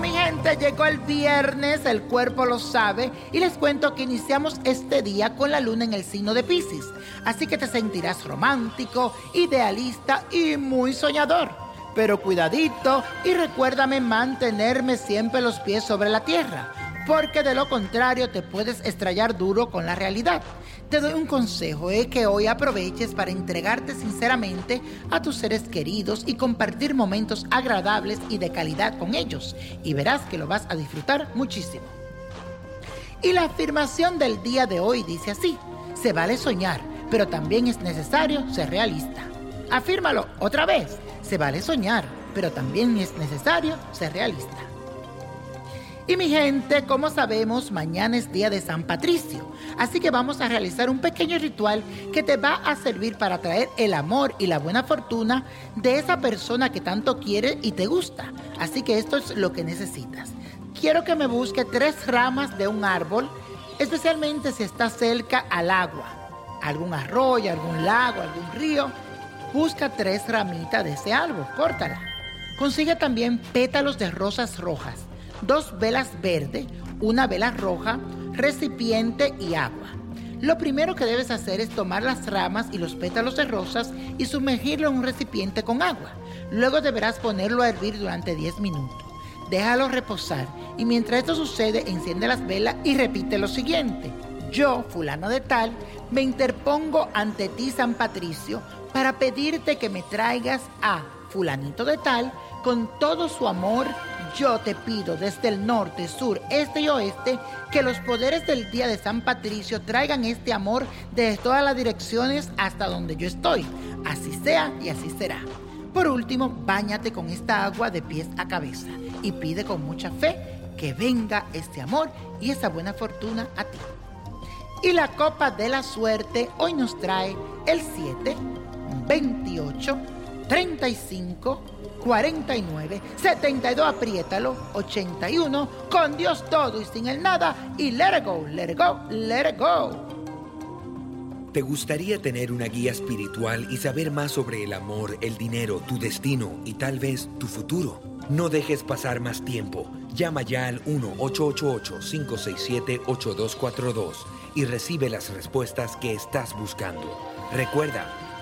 Mi gente, llegó el viernes, el cuerpo lo sabe, y les cuento que iniciamos este día con la luna en el signo de Pisces. Así que te sentirás romántico, idealista y muy soñador. Pero cuidadito y recuérdame mantenerme siempre los pies sobre la tierra, porque de lo contrario te puedes estrellar duro con la realidad. Te doy un consejo, es que hoy aproveches para entregarte sinceramente a tus seres queridos y compartir momentos agradables y de calidad con ellos, y verás que lo vas a disfrutar muchísimo. Y la afirmación del día de hoy dice así, se vale soñar, pero también es necesario ser realista. Afírmalo otra vez, se vale soñar, pero también es necesario ser realista. Y mi gente, como sabemos, mañana es día de San Patricio, así que vamos a realizar un pequeño ritual que te va a servir para traer el amor y la buena fortuna de esa persona que tanto quiere y te gusta. Así que esto es lo que necesitas. Quiero que me busque tres ramas de un árbol, especialmente si está cerca al agua, algún arroyo, algún lago, algún río. Busca tres ramitas de ese árbol, córtala. Consigue también pétalos de rosas rojas dos velas verdes, una vela roja, recipiente y agua. Lo primero que debes hacer es tomar las ramas y los pétalos de rosas y sumergirlo en un recipiente con agua. Luego deberás ponerlo a hervir durante 10 minutos. Déjalo reposar y mientras esto sucede enciende las velas y repite lo siguiente. Yo, fulano de tal, me interpongo ante ti, San Patricio, para pedirte que me traigas a fulanito de tal con todo su amor yo te pido desde el norte, sur, este y oeste que los poderes del día de San Patricio traigan este amor desde todas las direcciones hasta donde yo estoy. Así sea y así será. Por último, báñate con esta agua de pies a cabeza y pide con mucha fe que venga este amor y esa buena fortuna a ti. Y la copa de la suerte hoy nos trae el 7, 28, 35, 49, 72, apriétalo, 81, con Dios todo y sin el nada, y let it go, let it go, let it go. ¿Te gustaría tener una guía espiritual y saber más sobre el amor, el dinero, tu destino y tal vez tu futuro? No dejes pasar más tiempo. Llama ya al 1-888-567-8242 y recibe las respuestas que estás buscando. Recuerda,